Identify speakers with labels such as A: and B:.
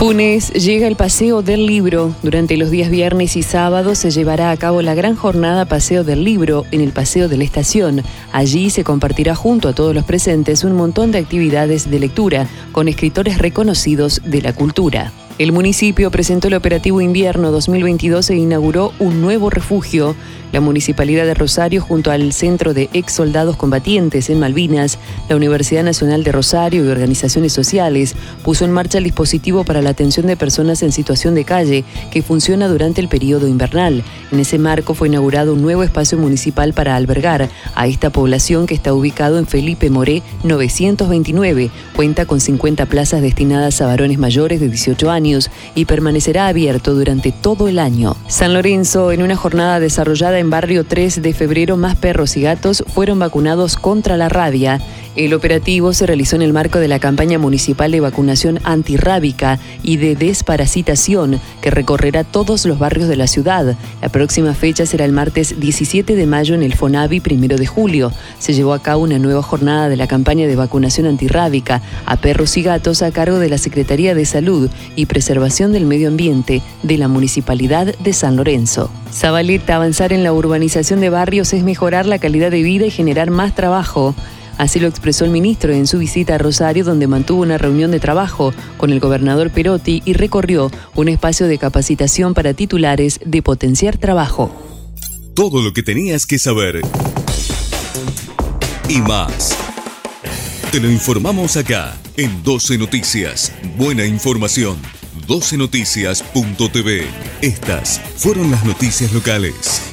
A: Funes llega el Paseo del Libro. Durante los días viernes y sábados se llevará a cabo la gran jornada Paseo del Libro en el Paseo de la Estación. Allí se compartirá junto a todos los presentes un montón de actividades de lectura con escritores reconocidos de la cultura. El municipio presentó el operativo invierno 2022 e inauguró un nuevo refugio. La Municipalidad de Rosario, junto al Centro de Ex Soldados Combatientes en Malvinas, la Universidad Nacional de Rosario y organizaciones sociales, puso en marcha el dispositivo para la atención de personas en situación de calle que funciona durante el periodo invernal. En ese marco fue inaugurado un nuevo espacio municipal para albergar a esta población que está ubicado en Felipe Moré 929. Cuenta con 50 plazas destinadas a varones mayores de 18 años y permanecerá abierto durante todo el año. San Lorenzo, en una jornada desarrollada en barrio 3 de febrero, más perros y gatos fueron vacunados contra la rabia. El operativo se realizó en el marco de la campaña municipal de vacunación antirrábica y de desparasitación que recorrerá todos los barrios de la ciudad. La próxima fecha será el martes 17 de mayo en el Fonavi, primero de julio. Se llevó a cabo una nueva jornada de la campaña de vacunación antirrábica a perros y gatos a cargo de la Secretaría de Salud y Preservación del Medio Ambiente de la Municipalidad de San Lorenzo. Zabaleta, avanzar en la urbanización de barrios es mejorar la calidad de vida y generar más trabajo. Así lo expresó el ministro en su visita a Rosario, donde mantuvo una reunión de trabajo con el gobernador Perotti y recorrió un espacio de capacitación para titulares de potenciar trabajo.
B: Todo lo que tenías que saber y más. Te lo informamos acá en 12 Noticias. Buena información. 12noticias.tv. Estas fueron las noticias locales.